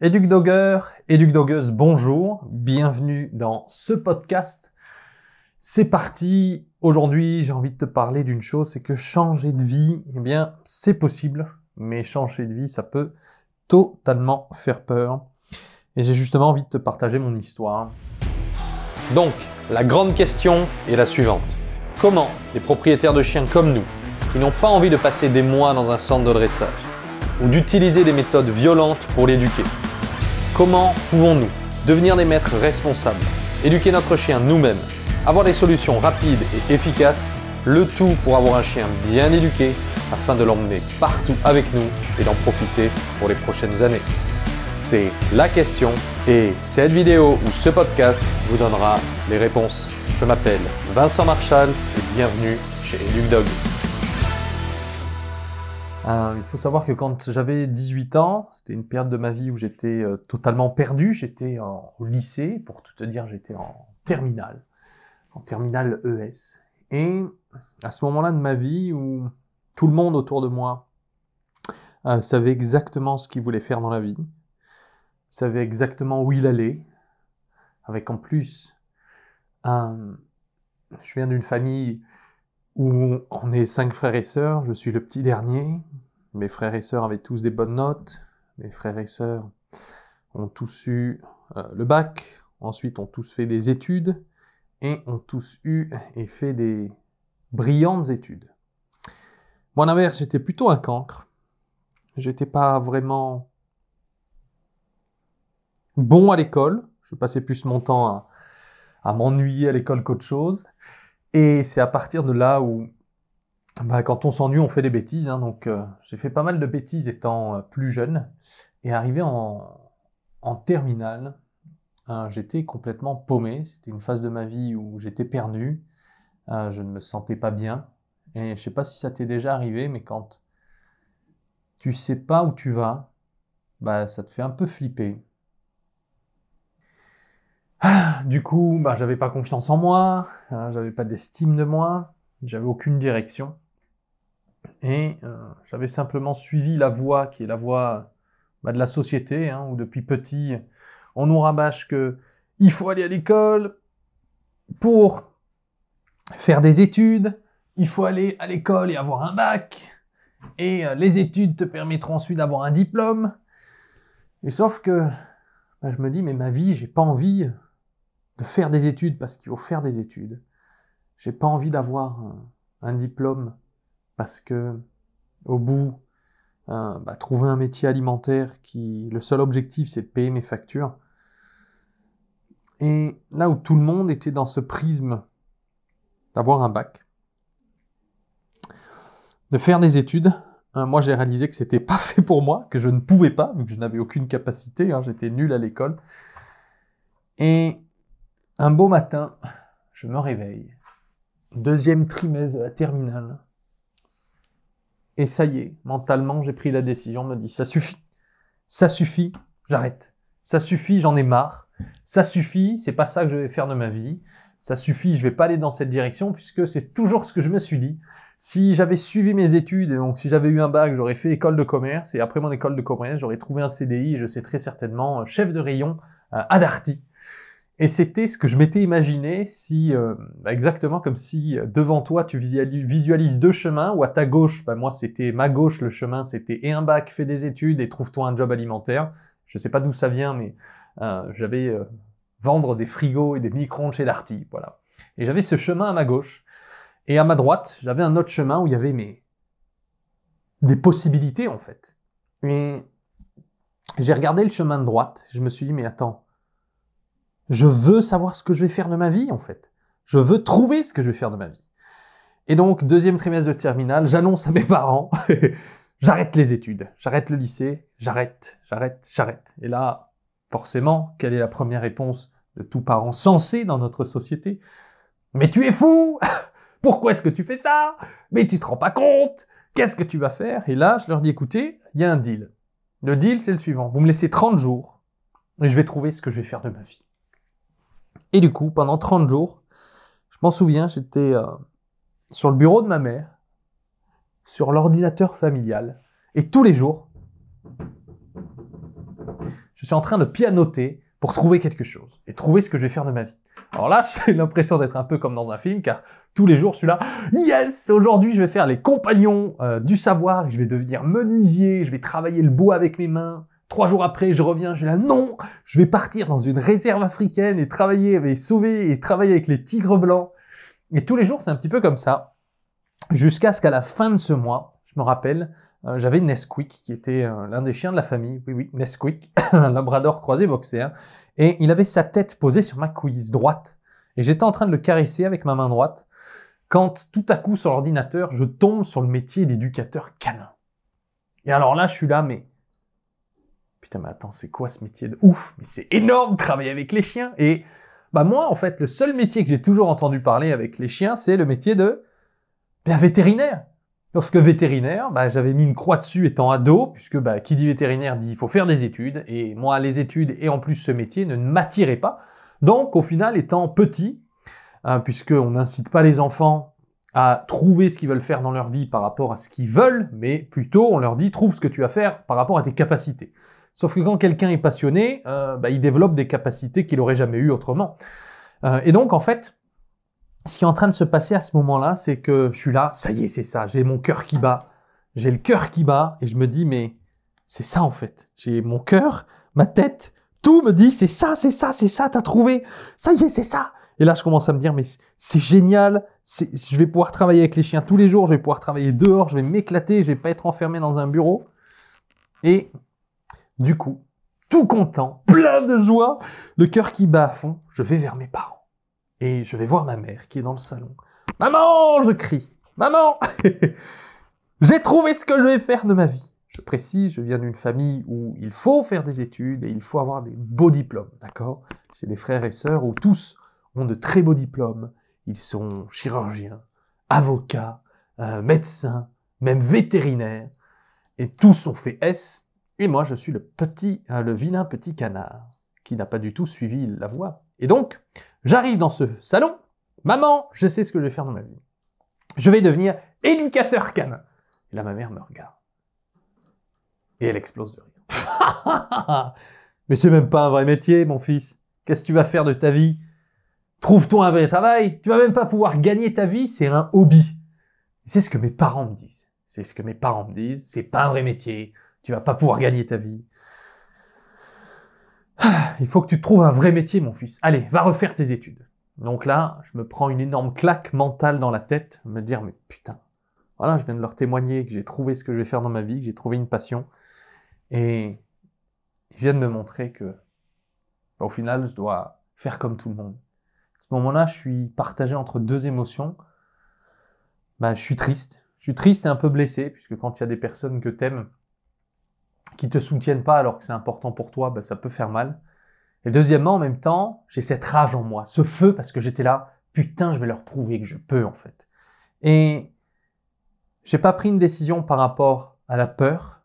Éduc-dogger, éduc-doggeuse, bonjour, bienvenue dans ce podcast. C'est parti, aujourd'hui j'ai envie de te parler d'une chose, c'est que changer de vie, eh bien c'est possible, mais changer de vie ça peut totalement faire peur. Et j'ai justement envie de te partager mon histoire. Donc, la grande question est la suivante. Comment des propriétaires de chiens comme nous, qui n'ont pas envie de passer des mois dans un centre de dressage, ou d'utiliser des méthodes violentes pour l'éduquer, Comment pouvons-nous devenir des maîtres responsables, éduquer notre chien nous-mêmes, avoir des solutions rapides et efficaces, le tout pour avoir un chien bien éduqué afin de l'emmener partout avec nous et d'en profiter pour les prochaines années? C'est la question et cette vidéo ou ce podcast vous donnera les réponses. Je m'appelle Vincent Marchal et bienvenue chez EducDog. Euh, il faut savoir que quand j'avais 18 ans, c'était une période de ma vie où j'étais euh, totalement perdu. J'étais au lycée, pour tout te dire, j'étais en terminale, en terminale ES. Et à ce moment-là de ma vie où tout le monde autour de moi euh, savait exactement ce qu'il voulait faire dans la vie, savait exactement où il allait, avec en plus, je viens d'une famille où on est cinq frères et sœurs, je suis le petit dernier. Mes frères et sœurs avaient tous des bonnes notes. Mes frères et sœurs ont tous eu euh, le bac, ensuite ont tous fait des études et ont tous eu et fait des brillantes études. Moi, en inverse, j'étais plutôt un cancre. J'étais pas vraiment bon à l'école. Je passais plus mon temps à, à m'ennuyer à l'école qu'autre chose. Et c'est à partir de là où, bah, quand on s'ennuie, on fait des bêtises. Hein. donc euh, j'ai fait pas mal de bêtises étant euh, plus jeune. Et arrivé en, en terminale, hein, j'étais complètement paumé. C'était une phase de ma vie où j'étais perdu. Euh, je ne me sentais pas bien. Et je sais pas si ça t'est déjà arrivé, mais quand tu sais pas où tu vas, bah ça te fait un peu flipper. Du coup, bah, j'avais pas confiance en moi, hein, j'avais pas d'estime de moi, j'avais aucune direction. Et euh, j'avais simplement suivi la voie qui est la voie bah, de la société, hein, où depuis petit, on nous rabâche que il faut aller à l'école pour faire des études, il faut aller à l'école et avoir un bac, et euh, les études te permettront ensuite d'avoir un diplôme. Et sauf que bah, je me dis, mais ma vie, j'ai pas envie de faire des études parce qu'il faut faire des études. J'ai pas envie d'avoir un, diplôme parce que au bout, euh, bah, trouver un métier alimentaire qui le seul objectif c'est de payer mes factures. Et là où tout le monde était dans ce prisme d'avoir un bac, de faire des études, hein, moi j'ai réalisé que c'était pas fait pour moi, que je ne pouvais pas, vu que je n'avais aucune capacité, hein, j'étais nul à l'école. Et un beau matin, je me réveille. Deuxième trimestre de la terminale. Et ça y est, mentalement, j'ai pris la décision, me dit, ça suffit. Ça suffit, j'arrête. Ça suffit, j'en ai marre. Ça suffit, c'est pas ça que je vais faire de ma vie. Ça suffit, je vais pas aller dans cette direction puisque c'est toujours ce que je me suis dit. Si j'avais suivi mes études, et donc si j'avais eu un bac, j'aurais fait école de commerce, et après mon école de commerce, j'aurais trouvé un CDI, et je sais très certainement chef de rayon euh, à Darty. Et c'était ce que je m'étais imaginé si, euh, bah, exactement comme si euh, devant toi tu visualises deux chemins, ou à ta gauche, bah moi c'était ma gauche, le chemin c'était et un bac, fais des études et trouve-toi un job alimentaire. Je sais pas d'où ça vient, mais euh, j'avais vendre des frigos et des micro-ondes chez Darty, voilà. Et j'avais ce chemin à ma gauche. Et à ma droite, j'avais un autre chemin où il y avait mes... des possibilités en fait. Et j'ai regardé le chemin de droite, je me suis dit mais attends, je veux savoir ce que je vais faire de ma vie, en fait. Je veux trouver ce que je vais faire de ma vie. Et donc, deuxième trimestre de terminale, j'annonce à mes parents, j'arrête les études, j'arrête le lycée, j'arrête, j'arrête, j'arrête. Et là, forcément, quelle est la première réponse de tout parent sensé dans notre société? Mais tu es fou Pourquoi est-ce que tu fais ça? Mais tu te rends pas compte? Qu'est-ce que tu vas faire? Et là, je leur dis, écoutez, il y a un deal. Le deal, c'est le suivant. Vous me laissez 30 jours et je vais trouver ce que je vais faire de ma vie. Et du coup, pendant 30 jours, je m'en souviens, j'étais euh, sur le bureau de ma mère, sur l'ordinateur familial, et tous les jours, je suis en train de pianoter pour trouver quelque chose et trouver ce que je vais faire de ma vie. Alors là, j'ai l'impression d'être un peu comme dans un film, car tous les jours, je suis là, yes, aujourd'hui, je vais faire les compagnons euh, du savoir, je vais devenir menuisier, je vais travailler le bois avec mes mains. Trois jours après, je reviens, je suis là, non, je vais partir dans une réserve africaine et travailler, et sauver et travailler avec les tigres blancs. Et tous les jours, c'est un petit peu comme ça, jusqu'à ce qu'à la fin de ce mois, je me rappelle, euh, j'avais Nesquik, qui était euh, l'un des chiens de la famille, oui, oui, Nesquik, un labrador croisé boxer, et il avait sa tête posée sur ma cuisse droite. Et j'étais en train de le caresser avec ma main droite, quand tout à coup sur l'ordinateur, je tombe sur le métier d'éducateur canin. Et alors là, je suis là, mais... Putain, mais attends, c'est quoi ce métier de ouf? Mais c'est énorme, travailler avec les chiens. Et bah moi, en fait, le seul métier que j'ai toujours entendu parler avec les chiens, c'est le métier de ben, vétérinaire. Sauf que vétérinaire, bah, j'avais mis une croix dessus étant ado, puisque bah, qui dit vétérinaire dit il faut faire des études, et moi les études et en plus ce métier ne m'attiraient pas. Donc au final, étant petit, hein, puisqu'on n'incite pas les enfants à trouver ce qu'ils veulent faire dans leur vie par rapport à ce qu'ils veulent, mais plutôt on leur dit trouve ce que tu vas faire par rapport à tes capacités. Sauf que quand quelqu'un est passionné, euh, bah, il développe des capacités qu'il n'aurait jamais eues autrement. Euh, et donc en fait, ce qui est en train de se passer à ce moment-là, c'est que je suis là, ça y est, c'est ça, j'ai mon cœur qui bat, j'ai le cœur qui bat, et je me dis, mais c'est ça en fait. J'ai mon cœur, ma tête, tout me dit, c'est ça, c'est ça, c'est ça, t'as trouvé, ça y est, c'est ça. Et là, je commence à me dire, mais c'est génial, je vais pouvoir travailler avec les chiens tous les jours, je vais pouvoir travailler dehors, je vais m'éclater, je vais pas être enfermé dans un bureau. Et du coup, tout content, plein de joie, le cœur qui bat à fond, je vais vers mes parents. Et je vais voir ma mère qui est dans le salon. Maman, je crie. Maman, j'ai trouvé ce que je vais faire de ma vie. Je précise, je viens d'une famille où il faut faire des études et il faut avoir des beaux diplômes, d'accord? J'ai des frères et sœurs où tous ont de très beaux diplômes. Ils sont chirurgiens, avocats, euh, médecins, même vétérinaires. Et tous ont fait S. Et moi, je suis le petit, euh, le vilain petit canard qui n'a pas du tout suivi la voie. Et donc, J'arrive dans ce salon. Maman, je sais ce que je vais faire dans ma vie. Je vais devenir éducateur canin. Et là, ma mère me regarde. Et elle explose de rire. Mais c'est même pas un vrai métier, mon fils. Qu'est-ce que tu vas faire de ta vie? Trouve-toi un vrai travail. Tu vas même pas pouvoir gagner ta vie, c'est un hobby. C'est ce que mes parents me disent. C'est ce que mes parents me disent. C'est pas un vrai métier. Tu vas pas pouvoir gagner ta vie. Il faut que tu trouves un vrai métier, mon fils. Allez, va refaire tes études. Donc là, je me prends une énorme claque mentale dans la tête, me dire, mais putain, voilà, je viens de leur témoigner que j'ai trouvé ce que je vais faire dans ma vie, que j'ai trouvé une passion. Et ils viennent me montrer que, bah, au final, je dois faire comme tout le monde. À ce moment-là, je suis partagé entre deux émotions. Bah, je suis triste. Je suis triste et un peu blessé, puisque quand il y a des personnes que t'aimes qui te soutiennent pas alors que c'est important pour toi, ben, ça peut faire mal. Et deuxièmement, en même temps, j'ai cette rage en moi, ce feu parce que j'étais là, putain, je vais leur prouver que je peux en fait. Et j'ai pas pris une décision par rapport à la peur,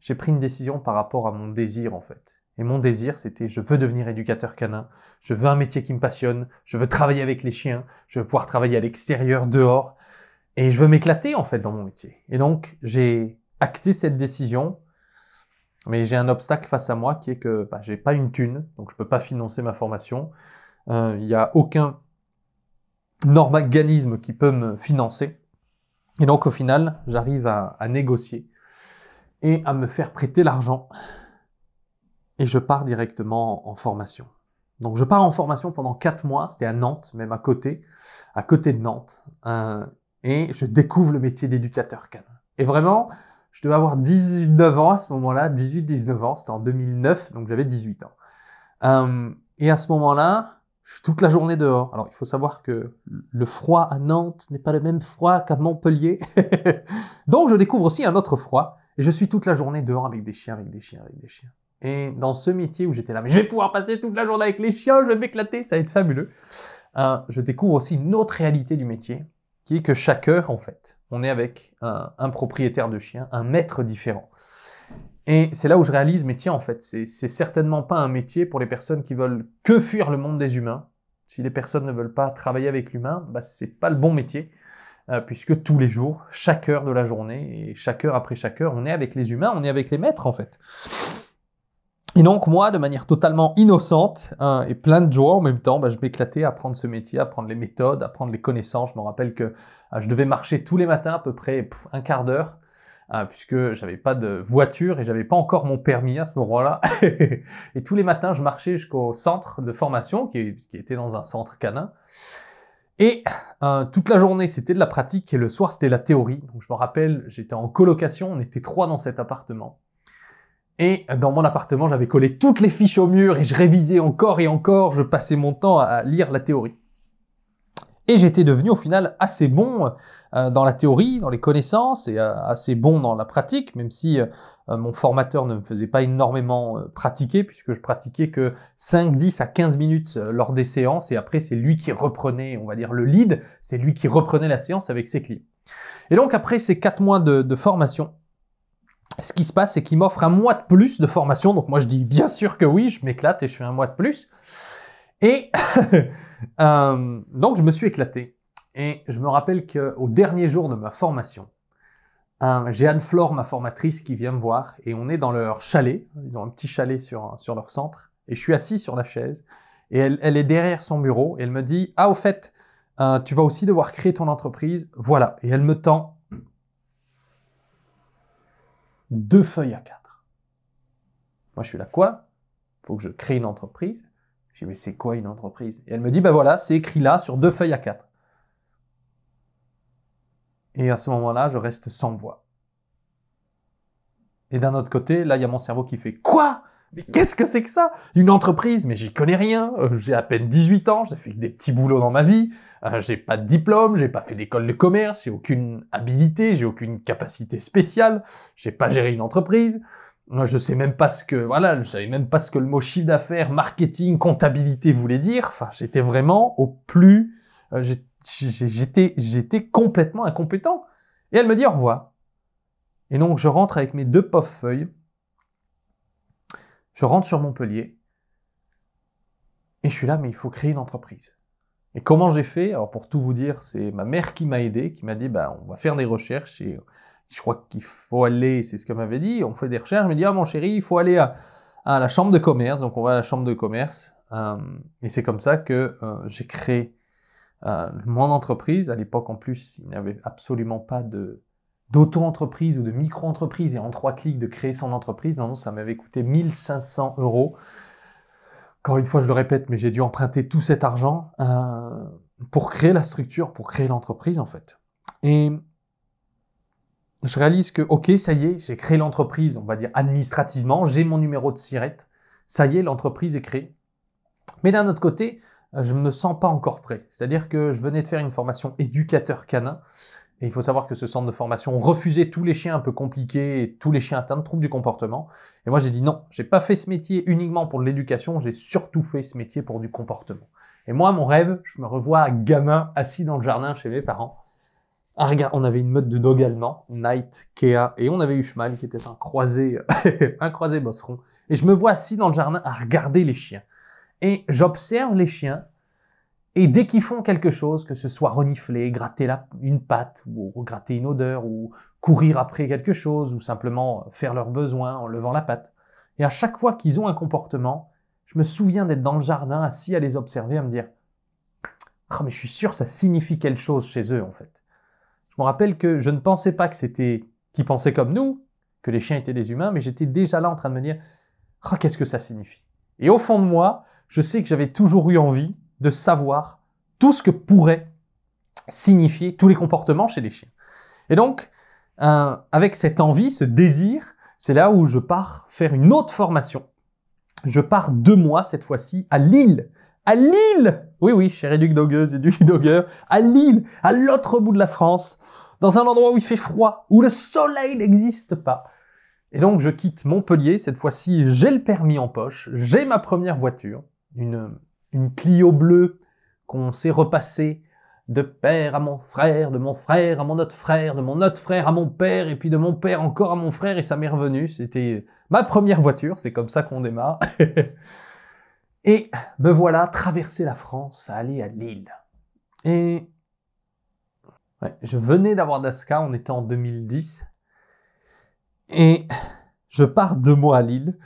j'ai pris une décision par rapport à mon désir en fait. Et mon désir, c'était je veux devenir éducateur canin, je veux un métier qui me passionne, je veux travailler avec les chiens, je veux pouvoir travailler à l'extérieur, dehors, et je veux m'éclater en fait dans mon métier. Et donc, j'ai acté cette décision mais j'ai un obstacle face à moi qui est que bah, j'ai pas une thune, donc je peux pas financer ma formation. Euh, il n'y a aucun organisme qui peut me financer. Et donc au final, j'arrive à, négocier et à me faire prêter l'argent. Et je pars directement en formation. Donc je pars en formation pendant quatre mois, c'était à Nantes, même à côté, à côté de Nantes. Euh, et je découvre le métier d'éducateur. Et vraiment, je devais avoir 19 ans à ce moment-là, 18-19 ans, c'était en 2009, donc j'avais 18 ans. Euh, et à ce moment-là, je suis toute la journée dehors. Alors il faut savoir que le froid à Nantes n'est pas le même froid qu'à Montpellier. donc je découvre aussi un autre froid, et je suis toute la journée dehors avec des chiens, avec des chiens, avec des chiens. Et dans ce métier où j'étais là, je vais pouvoir passer toute la journée avec les chiens, je vais m'éclater, ça va être fabuleux. Euh, je découvre aussi une autre réalité du métier, qui est que chaque heure, en fait, on est avec un, propriétaire de chien, un maître différent. Et c'est là où je réalise, mais tiens, en fait, c'est certainement pas un métier pour les personnes qui veulent que fuir le monde des humains. Si les personnes ne veulent pas travailler avec l'humain, bah, c'est pas le bon métier, euh, puisque tous les jours, chaque heure de la journée, et chaque heure après chaque heure, on est avec les humains, on est avec les maîtres, en fait. Et donc moi, de manière totalement innocente hein, et plein de joie en même temps, bah, je m'éclatais à apprendre ce métier, à apprendre les méthodes, à apprendre les connaissances. Je me rappelle que euh, je devais marcher tous les matins à peu près un quart d'heure, euh, puisque j'avais pas de voiture et j'avais pas encore mon permis à ce moment-là. et tous les matins, je marchais jusqu'au centre de formation, qui, qui, était dans un centre canin. Et euh, toute la journée, c'était de la pratique et le soir, c'était la théorie. Donc je me rappelle, j'étais en colocation, on était trois dans cet appartement. Et dans mon appartement, j'avais collé toutes les fiches au mur et je révisais encore et encore, je passais mon temps à lire la théorie. Et j'étais devenu au final assez bon euh, dans la théorie, dans les connaissances et euh, assez bon dans la pratique, même si euh, mon formateur ne me faisait pas énormément pratiquer, puisque je pratiquais que 5, 10 à 15 minutes lors des séances, et après c'est lui qui reprenait, on va dire, le lead, c'est lui qui reprenait la séance avec ses clients. Et donc après ces 4 mois de, de formation, ce qui se passe, c'est qu'il m'offre un mois de plus de formation. Donc moi, je dis bien sûr que oui, je m'éclate et je fais un mois de plus. Et euh, donc, je me suis éclaté. Et je me rappelle qu'au dernier jour de ma formation, euh, j'ai Anne-Flore, ma formatrice, qui vient me voir. Et on est dans leur chalet. Ils ont un petit chalet sur, sur leur centre. Et je suis assis sur la chaise. Et elle, est derrière son bureau. Et elle me dit, ah, au fait, euh, tu vas aussi devoir créer ton entreprise. Voilà. Et elle me tend deux feuilles à quatre. Moi, je suis là, quoi? Il faut que je crée une entreprise. Je dis, mais c'est quoi une entreprise? Et elle me dit, ben voilà, c'est écrit là sur deux feuilles à quatre. Et à ce moment-là, je reste sans voix. Et d'un autre côté, là, il y a mon cerveau qui fait, quoi? Mais qu'est-ce que c'est que ça? Une entreprise Mais j'y connais rien. Euh, j'ai à peine 18 ans, j'ai fait des petits boulots dans ma vie. Euh, j'ai pas de diplôme, j'ai pas fait d'école de commerce, j'ai aucune habilité, j'ai aucune capacité spéciale, j'ai pas géré une entreprise. Je sais même pas ce que, voilà, je savais même pas ce que le mot chiffre d'affaires, marketing, comptabilité voulait dire. Enfin, j'étais vraiment au plus, euh, j'étais, j'étais complètement incompétent. Et elle me dit au revoir. Et donc, je rentre avec mes deux pauvres feuilles je rentre sur Montpellier et je suis là, mais il faut créer une entreprise. Et comment j'ai fait? Alors pour tout vous dire, c'est ma mère qui m'a aidé, qui m'a dit, bah, on va faire des recherches et je crois qu'il faut aller, c'est ce qu'elle m'avait dit, on fait des recherches, elle m'a dit, ah mon chéri, il faut aller à, la chambre de commerce, donc on va à la chambre de commerce. Euh, et c'est comme ça que euh, j'ai créé euh, mon entreprise. À l'époque, en plus, il n'y avait absolument pas de, d'auto-entreprise ou de micro-entreprise et en trois clics de créer son entreprise. Non, ça m'avait coûté 1500 euros. Encore une fois, je le répète, mais j'ai dû emprunter tout cet argent euh, pour créer la structure, pour créer l'entreprise en fait. Et je réalise que, ok, ça y est, j'ai créé l'entreprise, on va dire administrativement, j'ai mon numéro de sirette, ça y est, l'entreprise est créée. Mais d'un autre côté, je ne me sens pas encore prêt. C'est-à-dire que je venais de faire une formation éducateur canin et il faut savoir que ce centre de formation refusait tous les chiens un peu compliqués et tous les chiens atteints de troubles du comportement. Et moi, j'ai dit non, j'ai pas fait ce métier uniquement pour l'éducation, j'ai surtout fait ce métier pour du comportement. Et moi, mon rêve, je me revois gamin assis dans le jardin chez mes parents. Ah, on avait une meute de dog allemand, Knight, Kea, et on avait eu qui était un croisé, un croisé bosseron. Et je me vois assis dans le jardin à regarder les chiens. Et j'observe les chiens et dès qu'ils font quelque chose, que ce soit renifler, gratter une patte, ou gratter une odeur, ou courir après quelque chose, ou simplement faire leurs besoins en levant la patte, et à chaque fois qu'ils ont un comportement, je me souviens d'être dans le jardin, assis à les observer, à me dire oh, mais je suis sûr ça signifie quelque chose chez eux en fait. Je me rappelle que je ne pensais pas que c'était qu'ils pensaient comme nous, que les chiens étaient des humains, mais j'étais déjà là en train de me dire oh, qu'est-ce que ça signifie? Et au fond de moi, je sais que j'avais toujours eu envie de savoir tout ce que pourrait signifier tous les comportements chez les chiens. Et donc, euh, avec cette envie, ce désir, c'est là où je pars faire une autre formation. Je pars deux mois cette fois-ci à Lille. À Lille Oui, oui, cher éduc dogueuse et du dogueur, à Lille, à l'autre bout de la France, dans un endroit où il fait froid, où le soleil n'existe pas. Et donc je quitte Montpellier, cette fois-ci j'ai le permis en poche, j'ai ma première voiture, une une Clio bleue qu'on s'est repassé de père à mon frère, de mon frère à mon autre frère, de mon autre frère à mon père, et puis de mon père encore à mon frère, et ça m'est revenu. C'était ma première voiture, c'est comme ça qu'on démarre. et me voilà traverser la France, aller à Lille. Et je venais d'avoir Daska, on était en 2010, et je pars deux mois à Lille.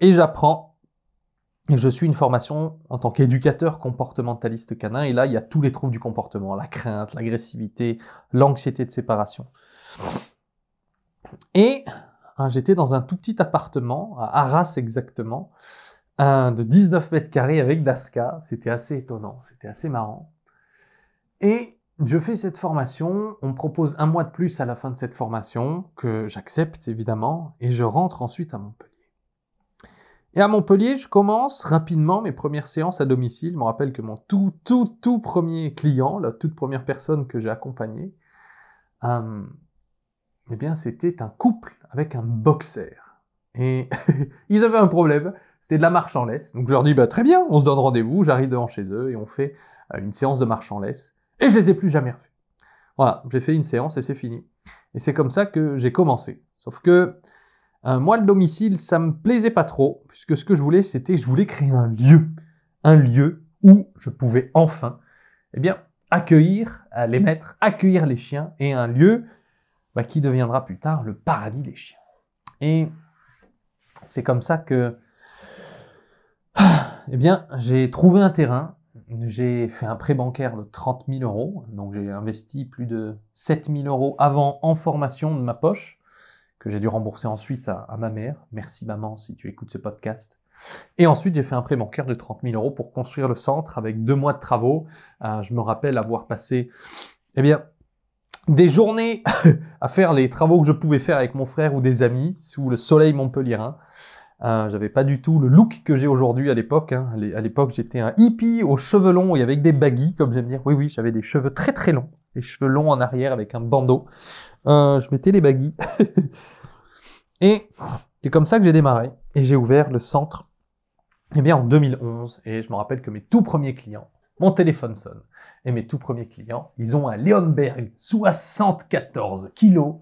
et j'apprends. Je suis une formation en tant qu'éducateur comportementaliste canin. Et là, il y a tous les troubles du comportement, la crainte, l'agressivité, l'anxiété de séparation. Et hein, j'étais dans un tout petit appartement, à Arras exactement, de 19 mètres carrés avec Daska. C'était assez étonnant, c'était assez marrant. Et je fais cette formation, on me propose un mois de plus à la fin de cette formation, que j'accepte évidemment, et je rentre ensuite à Montpellier. Et à Montpellier, je commence rapidement mes premières séances à domicile. Je me rappelle que mon tout, tout, tout premier client, la toute première personne que j'ai accompagnée, euh, eh bien, c'était un couple avec un boxer. Et ils avaient un problème, c'était de la marche en laisse. Donc je leur dis, bah, très bien, on se donne rendez-vous, j'arrive devant chez eux et on fait euh, une séance de marche en laisse. Et je les ai plus jamais revus. Voilà, j'ai fait une séance et c'est fini. Et c'est comme ça que j'ai commencé. Sauf que moi, le domicile, ça me plaisait pas trop, puisque ce que je voulais, c'était je voulais créer un lieu. Un lieu où je pouvais enfin, eh bien, accueillir les maîtres, accueillir les chiens, et un lieu bah, qui deviendra plus tard le paradis des chiens. Et c'est comme ça que, eh bien, j'ai trouvé un terrain, j'ai fait un prêt bancaire de 30 000 euros, donc j'ai investi plus de 7 000 euros avant en formation de ma poche, j'ai dû rembourser ensuite à, ma mère. Merci maman si tu écoutes ce podcast. Et ensuite, j'ai fait un prêt bancaire de 30 000 euros pour construire le centre avec deux mois de travaux. Euh, je me rappelle avoir passé, eh bien, des journées à faire les travaux que je pouvais faire avec mon frère ou des amis sous le soleil montpelliérain. Euh, j'avais pas du tout le look que j'ai aujourd'hui à l'époque. Hein. À l'époque, j'étais un hippie aux cheveux longs et avec des baguilles, comme j'aime dire. Oui, oui, j'avais des cheveux très très longs, des cheveux longs en arrière avec un bandeau. Euh, je mettais les baguilles. et c'est comme ça que j'ai démarré. Et j'ai ouvert le centre, eh bien, en 2011. Et je me rappelle que mes tout premiers clients, mon téléphone sonne. Et mes tout premiers clients, ils ont un Leonberg 74 kilos,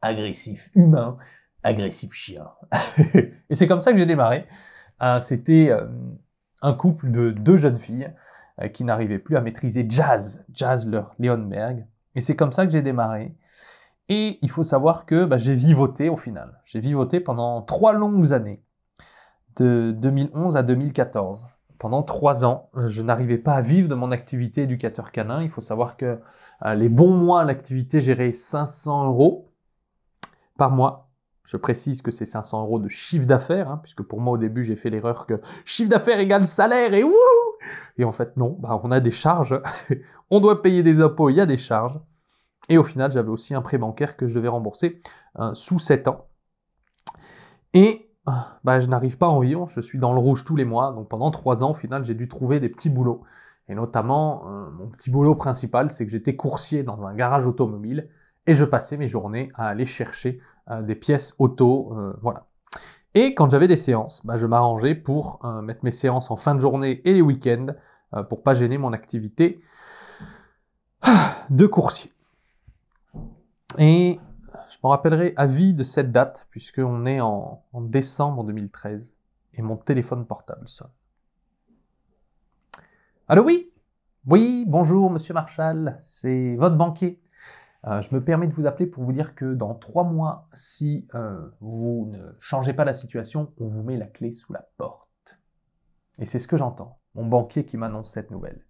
agressif humain, agressif chien. et c'est comme ça que j'ai démarré. Euh, c'était euh, un couple de deux jeunes filles euh, qui n'arrivaient plus à maîtriser jazz, jazz leur Leonberg. Et c'est comme ça que j'ai démarré. Et il faut savoir que bah, j'ai vivoté au final. J'ai vivoté pendant trois longues années, de 2011 à 2014. Pendant trois ans, je n'arrivais pas à vivre de mon activité éducateur canin. Il faut savoir que les bons mois, l'activité gérait 500 euros par mois. Je précise que c'est 500 euros de chiffre d'affaires, hein, puisque pour moi au début j'ai fait l'erreur que chiffre d'affaires égale salaire et wouh Et en fait non, bah, on a des charges, on doit payer des impôts, il y a des charges. Et au final j'avais aussi un prêt bancaire que je devais rembourser euh, sous 7 ans. Et bah, je n'arrive pas à en vivre, je suis dans le rouge tous les mois, donc pendant 3 ans au final j'ai dû trouver des petits boulots. Et notamment, euh, mon petit boulot principal, c'est que j'étais coursier dans un garage automobile et je passais mes journées à aller chercher euh, des pièces auto, euh, voilà. Et quand j'avais des séances, bah, je m'arrangeais pour euh, mettre mes séances en fin de journée et les week-ends pour pas gêner mon activité de coursier. Et je me rappellerai à vie de cette date, puisqu'on est en, en, décembre 2013, et mon téléphone portable sonne. Allô, oui? Oui, bonjour, monsieur Marshall, c'est votre banquier. Euh, je me permets de vous appeler pour vous dire que dans trois mois, si euh, vous ne changez pas la situation, on vous met la clé sous la porte. Et c'est ce que j'entends, mon banquier qui m'annonce cette nouvelle.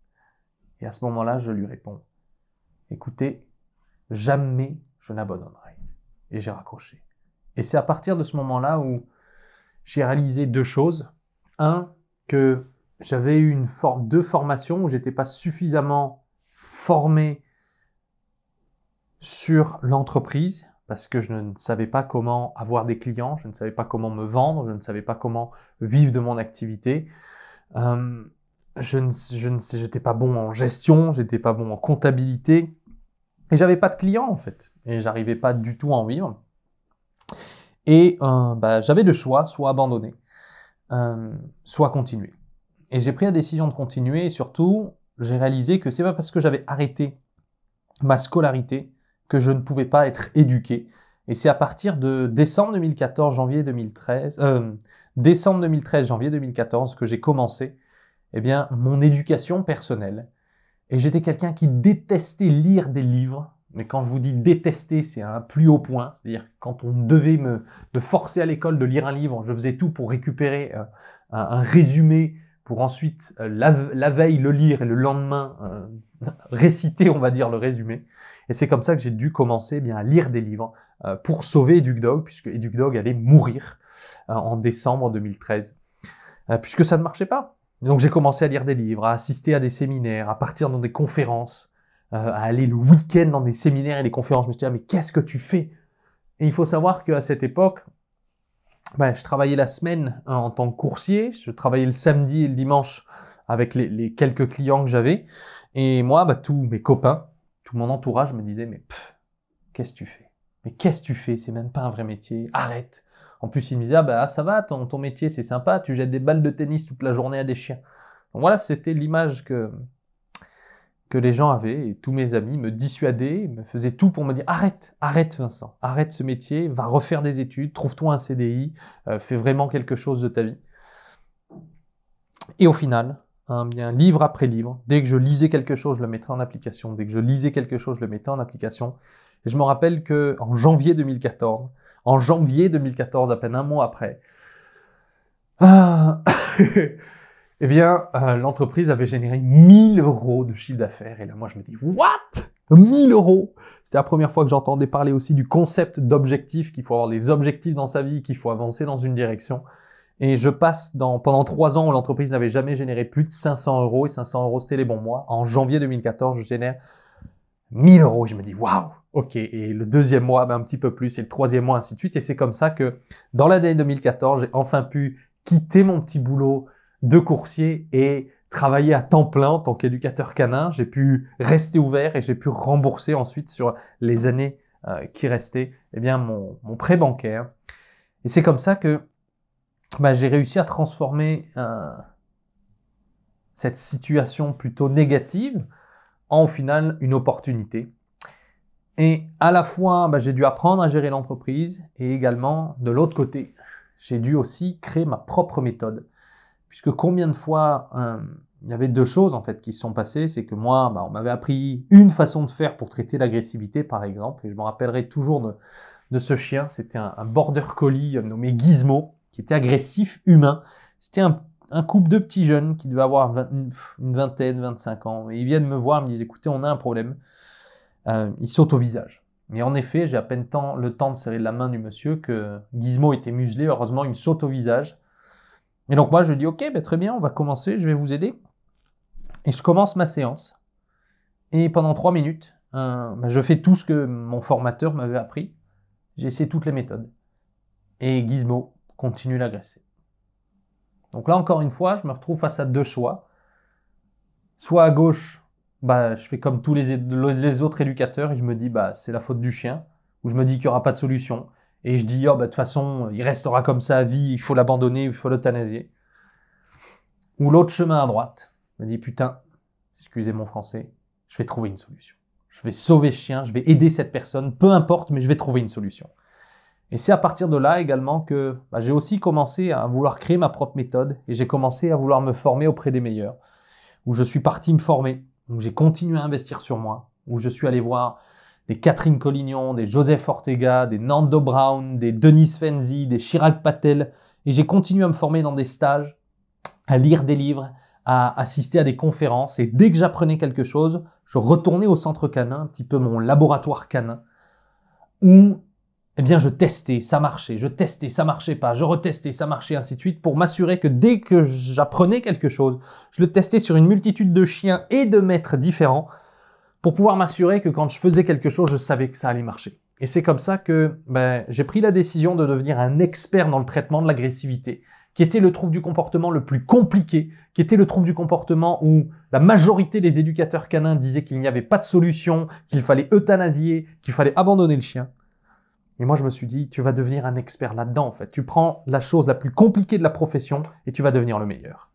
Et à ce moment-là, je lui réponds, écoutez, jamais je n'abandonnerai. Et j'ai raccroché. Et c'est à partir de ce moment-là où j'ai réalisé deux choses. Un, que j'avais eu une forme de formation où j'étais pas suffisamment formé sur l'entreprise parce que je ne savais pas comment avoir des clients, je ne savais pas comment me vendre, je ne savais pas comment vivre de mon activité. Euh, je ne, j'étais pas bon en gestion, j'étais pas bon en comptabilité, et j'avais pas de clients en fait, et j'arrivais pas du tout à en vivre. Et euh, bah, j'avais le choix, soit abandonner, euh, soit continuer. Et j'ai pris la décision de continuer, et surtout, j'ai réalisé que c'est pas parce que j'avais arrêté ma scolarité que je ne pouvais pas être éduqué. Et c'est à partir de décembre 2014, janvier 2013, euh, décembre 2013, janvier 2014 que j'ai commencé, eh bien, mon éducation personnelle. Et j'étais quelqu'un qui détestait lire des livres. Mais quand je vous dis détester, c'est un plus haut point. C'est-à-dire quand on devait me, forcer à l'école de lire un livre, je faisais tout pour récupérer euh, un, résumé, pour ensuite euh, la, veille le lire et le lendemain euh, réciter, on va dire, le résumé. Et c'est comme ça que j'ai dû commencer eh bien à lire des livres pour sauver Dog, puisque Dog allait mourir en décembre 2013, euh, puisque ça ne marchait pas. Donc j'ai commencé à lire des livres, à assister à des séminaires, à partir dans des conférences, à aller le week-end dans des séminaires et des conférences. Je me disais, ah, mais qu'est-ce que tu fais? Et il faut savoir qu'à cette époque, ben, je travaillais la semaine hein, en tant que coursier, je travaillais le samedi et le dimanche avec les, quelques clients que j'avais. Et moi, bah, tous mes copains, tout mon entourage me disait, mais qu'est-ce que tu fais? Mais qu'est-ce que tu fais? C'est même pas un vrai métier, arrête En plus, il me disait, ah bah ça va, ton, métier c'est sympa, tu jettes des balles de tennis toute la journée à des chiens. Donc voilà, c'était l'image que, que les gens avaient, tous mes amis me dissuadaient, me faisaient tout pour me dire, arrête, arrête Vincent, arrête ce métier, va refaire des études, trouve-toi un CDI, euh, fais vraiment quelque chose de ta vie. Et au final, Hein, bien livre après livre. Dès que je lisais quelque chose, je le mettais en application. Dès que je lisais quelque chose, je le mettais en application. Et je me rappelle que en janvier 2014, en janvier 2014, à peine un mois après, ah, eh bien, euh, l'entreprise avait généré 1000 euros de chiffre d'affaires. Et là, moi, je me dis, what? 1000 euros? C'était la première fois que j'entendais parler aussi du concept d'objectif, qu'il faut avoir des objectifs dans sa vie, qu'il faut avancer dans une direction. Et je passe dans, pendant trois ans où l'entreprise n'avait jamais généré plus de 500 euros, et 500 euros c'était les bons mois. En janvier 2014, je génère 1000 euros. Je me dis, waouh, ok. Et le deuxième mois, ben, un petit peu plus, et le troisième mois, ainsi de suite. Et c'est comme ça que dans l'année 2014, j'ai enfin pu quitter mon petit boulot de coursier et travailler à temps plein en tant qu'éducateur canin. J'ai pu rester ouvert et j'ai pu rembourser ensuite sur les années euh, qui restaient, eh bien, mon, mon prêt bancaire. Et c'est comme ça que bah, j'ai réussi à transformer euh, cette situation plutôt négative en au final une opportunité. Et à la fois, bah, j'ai dû apprendre à gérer l'entreprise et également, de l'autre côté, j'ai dû aussi créer ma propre méthode. Puisque combien de fois, euh, il y avait deux choses en fait qui se sont passées, c'est que moi, bah, on m'avait appris une façon de faire pour traiter l'agressivité, par exemple, et je me rappellerai toujours de, ce chien, c'était un, border collie nommé Gizmo, qui était agressif, humain. C'était un, couple de petits jeunes qui devaient avoir une, vingtaine, 25 ans. Et ils viennent me voir, ils me disent, écoutez, on a un problème. Euh, ils sautent au visage. Mais en effet, j'ai à peine le temps de serrer la main du monsieur que Gizmo était muselé. Heureusement, il me saute au visage. Et donc moi, je dis, ok, ben, très bien, on va commencer, je vais vous aider. Et je commence ma séance. Et pendant trois minutes, euh, ben, je fais tout ce que mon formateur m'avait appris. J'ai toutes les méthodes. Et Gizmo continue l'agresser. Donc là, encore une fois, je me retrouve face à deux choix. Soit à gauche, bah, je fais comme tous les, autres éducateurs et je me dis, bah, c'est la faute du chien, ou je me dis qu'il n'y aura pas de solution. Et je dis, oh, bah, de toute façon, il restera comme ça à vie, il faut l'abandonner, il faut l'euthanasier. Ou l'autre chemin à droite, je me dis, putain, excusez mon français, je vais trouver une solution. Je vais sauver ce chien, je vais aider cette personne, peu importe, mais je vais trouver une solution. Et c'est à partir de là également que bah, j'ai aussi commencé à vouloir créer ma propre méthode et j'ai commencé à vouloir me former auprès des meilleurs, où je suis parti me former, où j'ai continué à investir sur moi, où je suis allé voir des Catherine Collignon, des Joseph Ortega, des Nando Brown, des Denis Fenzi, des Chirac Patel, et j'ai continué à me former dans des stages, à lire des livres, à assister à des conférences, et dès que j'apprenais quelque chose, je retournais au centre canin, un petit peu mon laboratoire canin, où eh bien, je testais, ça marchait, je testais, ça marchait pas, je retestais, ça marchait, ainsi de suite, pour m'assurer que dès que j'apprenais quelque chose, je le testais sur une multitude de chiens et de maîtres différents, pour pouvoir m'assurer que quand je faisais quelque chose, je savais que ça allait marcher. Et c'est comme ça que ben, j'ai pris la décision de devenir un expert dans le traitement de l'agressivité, qui était le trouble du comportement le plus compliqué, qui était le trouble du comportement où la majorité des éducateurs canins disaient qu'il n'y avait pas de solution, qu'il fallait euthanasier, qu'il fallait abandonner le chien. Et moi, je me suis dit, tu vas devenir un expert là-dedans, en fait. Tu prends la chose la plus compliquée de la profession et tu vas devenir le meilleur.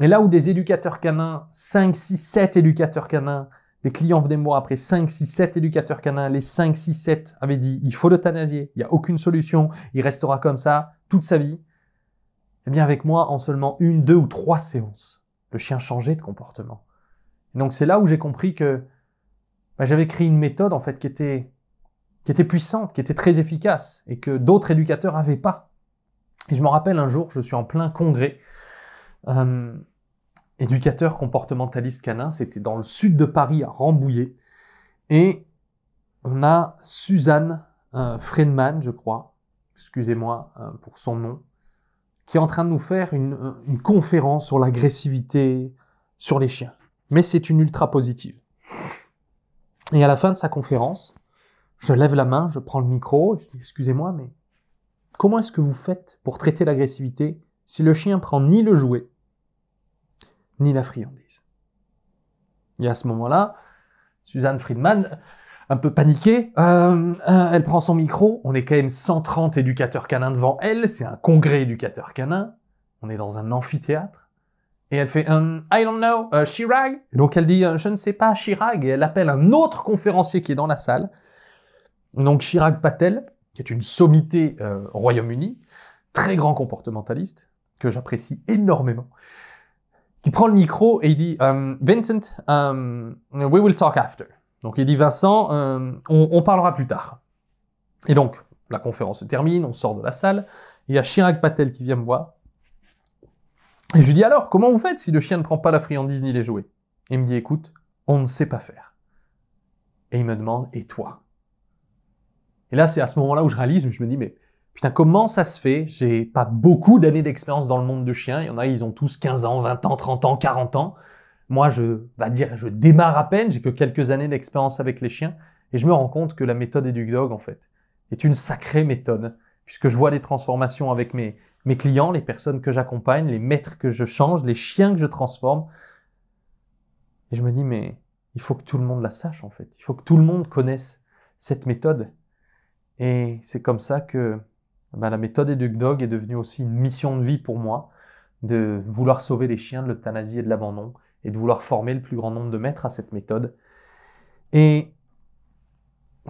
Et là où des éducateurs canins, 5, 6, 7 éducateurs canins, des clients venaient me voir après 5, 6, 7 éducateurs canins, les 5, 6, 7 avaient dit, il faut l'euthanasier, il n'y a aucune solution, il restera comme ça toute sa vie. Eh bien, avec moi, en seulement une, deux ou trois séances, le chien changeait de comportement. donc, c'est là où j'ai compris que bah, j'avais créé une méthode en fait qui était, qui était puissante, qui était très efficace et que d'autres éducateurs n'avaient pas. Et je me rappelle un jour, je suis en plein congrès, euh, éducateur comportementaliste canin, c'était dans le sud de Paris, à Rambouillet, et on a Suzanne euh, Friedman, je crois, excusez-moi euh, pour son nom, qui est en train de nous faire une, une conférence sur l'agressivité sur les chiens. Mais c'est une ultra positive. Et à la fin de sa conférence, je lève la main, je prends le micro, je dis excusez-moi, mais comment est-ce que vous faites pour traiter l'agressivité si le chien prend ni le jouet, ni la friandise? Et à ce moment-là, Suzanne Friedman, un peu paniquée, euh, euh, elle prend son micro, on est quand même 130 éducateurs canins devant elle, c'est un congrès éducateur canin, on est dans un amphithéâtre, et elle fait um, I don't know, uh, Chirag? donc elle dit je ne sais pas Chirag et elle appelle un autre conférencier qui est dans la salle. Donc Chirag Patel, qui est une sommité euh, au Royaume-Uni, très grand comportementaliste que j'apprécie énormément, qui prend le micro et il dit um, Vincent, um, we will talk after. Donc il dit Vincent, on, on, parlera plus tard. Et donc la conférence se termine, on sort de la salle. Il y a Chirag Patel qui vient me voir et je lui dis alors, comment vous faites si le chien ne prend pas la friandise ni les jouets? Et il me dit, écoute, on ne sait pas faire. Et il me demande, et toi? Et là, c'est à ce moment-là où je réalise, je me dis, mais putain, comment ça se fait? J'ai pas beaucoup d'années d'expérience dans le monde de chiens. Il y en a, ils ont tous 15 ans, 20 ans, 30 ans, 40 ans. Moi, je va dire, je démarre à peine, j'ai que quelques années d'expérience avec les chiens. Et je me rends compte que la méthode EduCdog, en fait, est une sacrée méthode. Puisque je vois des transformations avec mes clients, les personnes que j'accompagne, les maîtres que je change, les chiens que je transforme. Et je me dis, mais il faut que tout le monde la sache en fait. Il faut que tout le monde connaisse cette méthode. Et c'est comme ça que ben, la méthode Dog est devenue aussi une mission de vie pour moi, de vouloir sauver les chiens de l'euthanasie et de l'abandon, et de vouloir former le plus grand nombre de maîtres à cette méthode. Et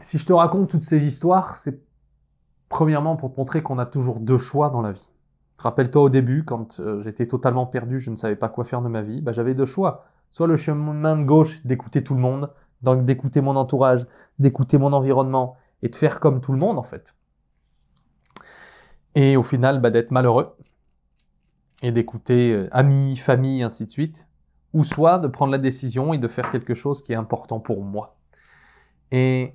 si je te raconte toutes ces histoires, c'est premièrement pour te montrer qu'on a toujours deux choix dans la vie. Rappelle-toi au début, quand euh, j'étais totalement perdu, je ne savais pas quoi faire de ma vie, bah, j'avais deux choix. Soit le chemin de gauche d'écouter tout le monde, d'écouter mon entourage, d'écouter mon environnement et de faire comme tout le monde en fait. Et au final, bah, d'être malheureux et d'écouter euh, amis, famille, ainsi de suite. Ou soit de prendre la décision et de faire quelque chose qui est important pour moi. Et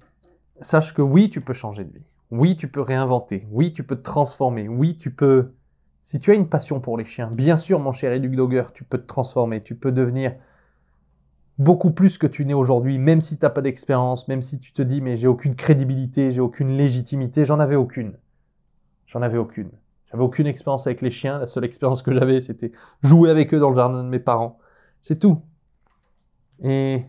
sache que oui, tu peux changer de vie. Oui, tu peux réinventer. Oui, tu peux te transformer. Oui, tu peux si tu as une passion pour les chiens, bien sûr, mon cher Educ Dogger, tu peux te transformer, tu peux devenir beaucoup plus que tu n'es aujourd'hui, même si tu n'as pas d'expérience, même si tu te dis, mais j'ai aucune crédibilité, j'ai aucune légitimité, j'en avais aucune. J'en avais aucune. J'avais aucune expérience avec les chiens, la seule expérience que j'avais, c'était jouer avec eux dans le jardin de mes parents. C'est tout. Et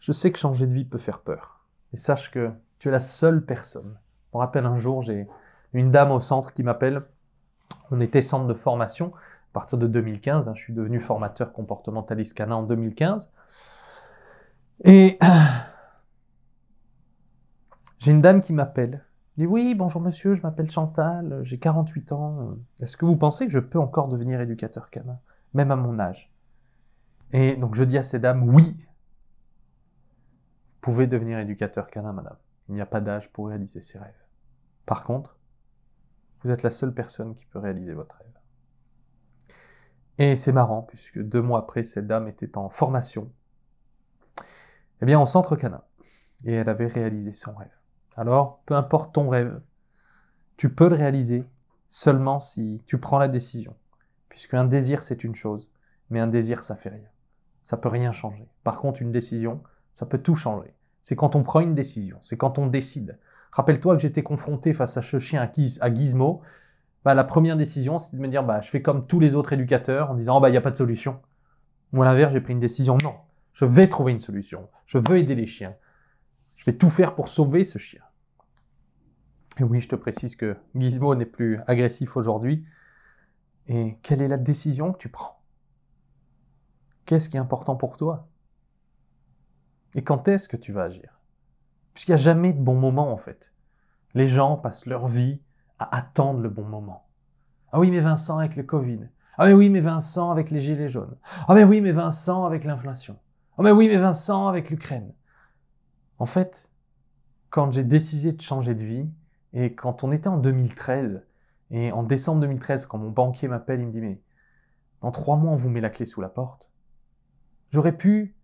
je sais que changer de vie peut faire peur. Et sache que tu es la seule personne. Je me rappelle un jour, j'ai une dame au centre qui m'appelle. On était centre de formation à partir de 2015. Hein, je suis devenu formateur comportementaliste canin en 2015. Et j'ai une dame qui m'appelle. Elle dit oui, bonjour monsieur, je m'appelle Chantal, j'ai 48 ans. Est-ce que vous pensez que je peux encore devenir éducateur canin, même à mon âge? Et donc je dis à ces dames oui, vous pouvez devenir éducateur canin, madame. Il n'y a pas d'âge pour réaliser ses rêves. Par contre, vous êtes la seule personne qui peut réaliser votre rêve. Et c'est marrant, puisque deux mois après, cette dame était en formation, eh bien, en centre. Et elle avait réalisé son rêve. Alors, peu importe ton rêve, tu peux le réaliser seulement si tu prends la décision. Puisque un désir, c'est une chose, mais un désir, ça fait rien. Ça peut rien changer. Par contre, une décision, ça peut tout changer. C'est quand on prend une décision, c'est quand on décide. Rappelle-toi que j'étais confronté face à ce chien à Gizmo. Bah, la première décision, c'était de me dire, bah, je fais comme tous les autres éducateurs en disant, oh, bah, il n'y a pas de solution. Ou à l'inverse, j'ai pris une décision, non, je vais trouver une solution. Je veux aider les chiens. Je vais tout faire pour sauver ce chien. Et oui, je te précise que Gizmo n'est plus agressif aujourd'hui. Et quelle est la décision que tu prends? Qu'est-ce qui est important pour toi? Et quand est-ce que tu vas agir? Puisqu'il n'y a jamais de bon moment en fait. Les gens passent leur vie attendre le bon moment. Ah oui, mais Vincent avec le Covid. Ah mais oui, mais Vincent avec les gilets jaunes. Ah mais oui, mais Vincent avec l'inflation. Oh mais oui, mais Vincent, avec l'Ukraine. En fait, quand j'ai décidé de changer de vie, et quand on était en 2013, et en décembre 2013, quand mon banquier m'appelle, il me dit, mais dans trois mois, on vous met la clé sous la porte. J'aurais pu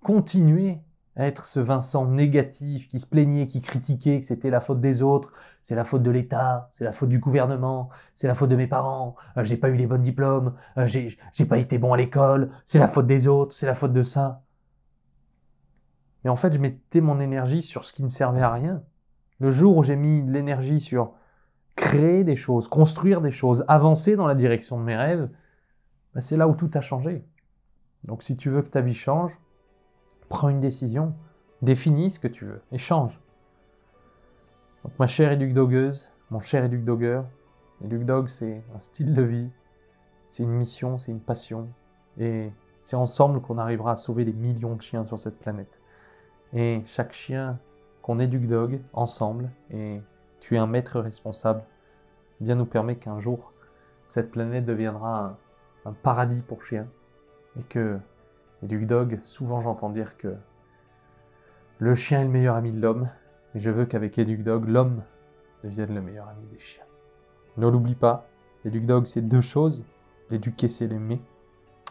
continuer être ce Vincent négatif qui se plaignait, qui critiquait que c'était la faute des autres, c'est la faute de l'État, c'est la faute du gouvernement, c'est la faute de mes parents, euh, j'ai pas eu les bons diplômes, euh, j'ai pas été bon à l'école, c'est la faute des autres, c'est la faute de ça. Mais en fait, je mettais mon énergie sur ce qui ne servait à rien. Le jour où j'ai mis de l'énergie sur créer des choses, construire des choses, avancer dans la direction de mes rêves, ben, c'est là où tout a changé. Donc si tu veux que ta vie change, prends une décision, définis ce que tu veux et change. Donc ma chère éduc dogueuse, mon cher éduc dogueur, éduc dog c'est un style de vie, c'est une mission, c'est une passion et c'est ensemble qu'on arrivera à sauver des millions de chiens sur cette planète. Et chaque chien qu'on éduque dog ensemble et tu es un maître responsable, eh bien nous permet qu'un jour cette planète deviendra un, un paradis pour chiens et que et dog, souvent j'entends dire que le chien est le meilleur ami de l'homme, et je veux qu'avec Educ Dog, l'homme devienne le meilleur ami des chiens. Ne l'oublie pas, Educ Dog, c'est deux choses. L'éduquer, c'est l'aimer.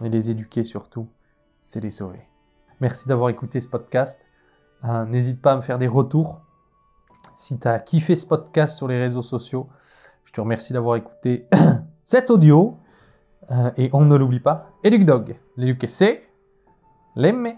Et les éduquer surtout, c'est les sauver. Merci d'avoir écouté ce podcast. Euh, n'hésite pas à me faire des retours. Si tu as kiffé ce podcast sur les réseaux sociaux, je te remercie d'avoir écouté cet audio. Euh, et on ne l'oublie pas, Educ Dog, l'éduquer, c'est L'aimer.